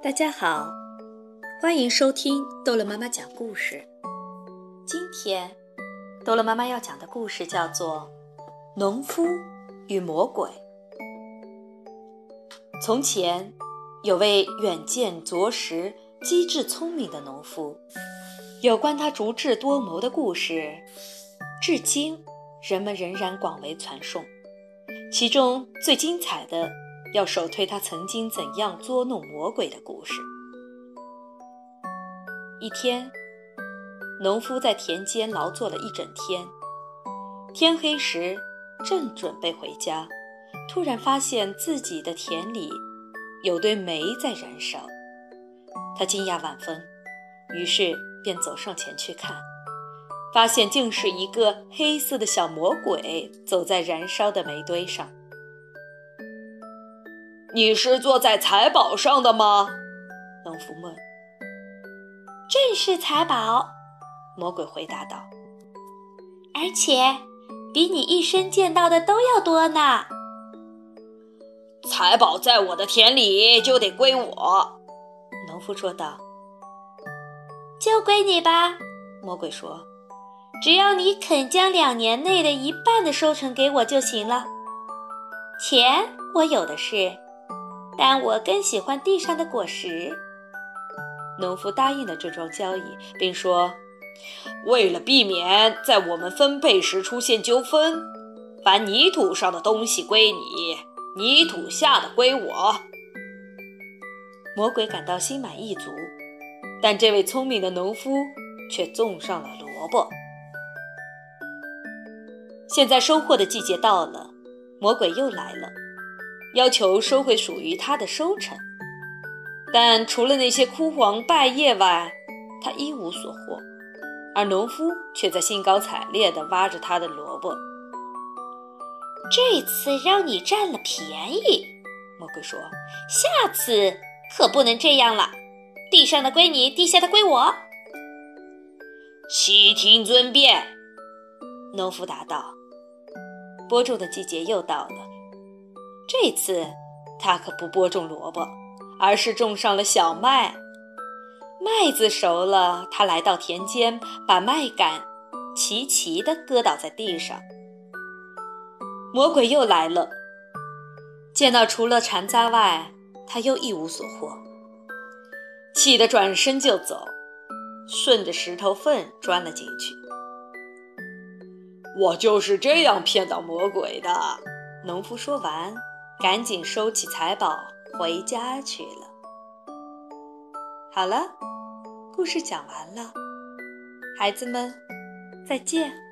大家好，欢迎收听逗乐妈妈讲故事。今天，逗乐妈妈要讲的故事叫做《农夫与魔鬼》。从前，有位远见卓识、机智聪明的农夫，有关他足智多谋的故事，至今人们仍然广为传颂。其中最精彩的。要首推他曾经怎样捉弄魔鬼的故事。一天，农夫在田间劳作了一整天，天黑时正准备回家，突然发现自己的田里有堆煤在燃烧，他惊讶万分，于是便走上前去看，发现竟是一个黑色的小魔鬼走在燃烧的煤堆上。你是坐在财宝上的吗？农夫问。正是财宝，魔鬼回答道。而且比你一生见到的都要多呢。财宝在我的田里就得归我，农夫说道。就归你吧，魔鬼说。只要你肯将两年内的一半的收成给我就行了。钱我有的是。但我更喜欢地上的果实。农夫答应了这桩交易，并说：“为了避免在我们分配时出现纠纷，凡泥土上的东西归你，泥土下的归我。”魔鬼感到心满意足，但这位聪明的农夫却种上了萝卜。现在收获的季节到了，魔鬼又来了。要求收回属于他的收成，但除了那些枯黄败叶外，他一无所获。而农夫却在兴高采烈地挖着他的萝卜。这次让你占了便宜，魔鬼说：“下次可不能这样了。地上的归你，地下的归我。”悉听尊便，农夫答道。播种的季节又到了。这次，他可不播种萝卜，而是种上了小麦。麦子熟了，他来到田间，把麦秆齐齐地搁倒在地上。魔鬼又来了，见到除了残渣外，他又一无所获，气得转身就走，顺着石头缝钻了进去。我就是这样骗到魔鬼的。农夫说完。赶紧收起财宝，回家去了。好了，故事讲完了，孩子们，再见。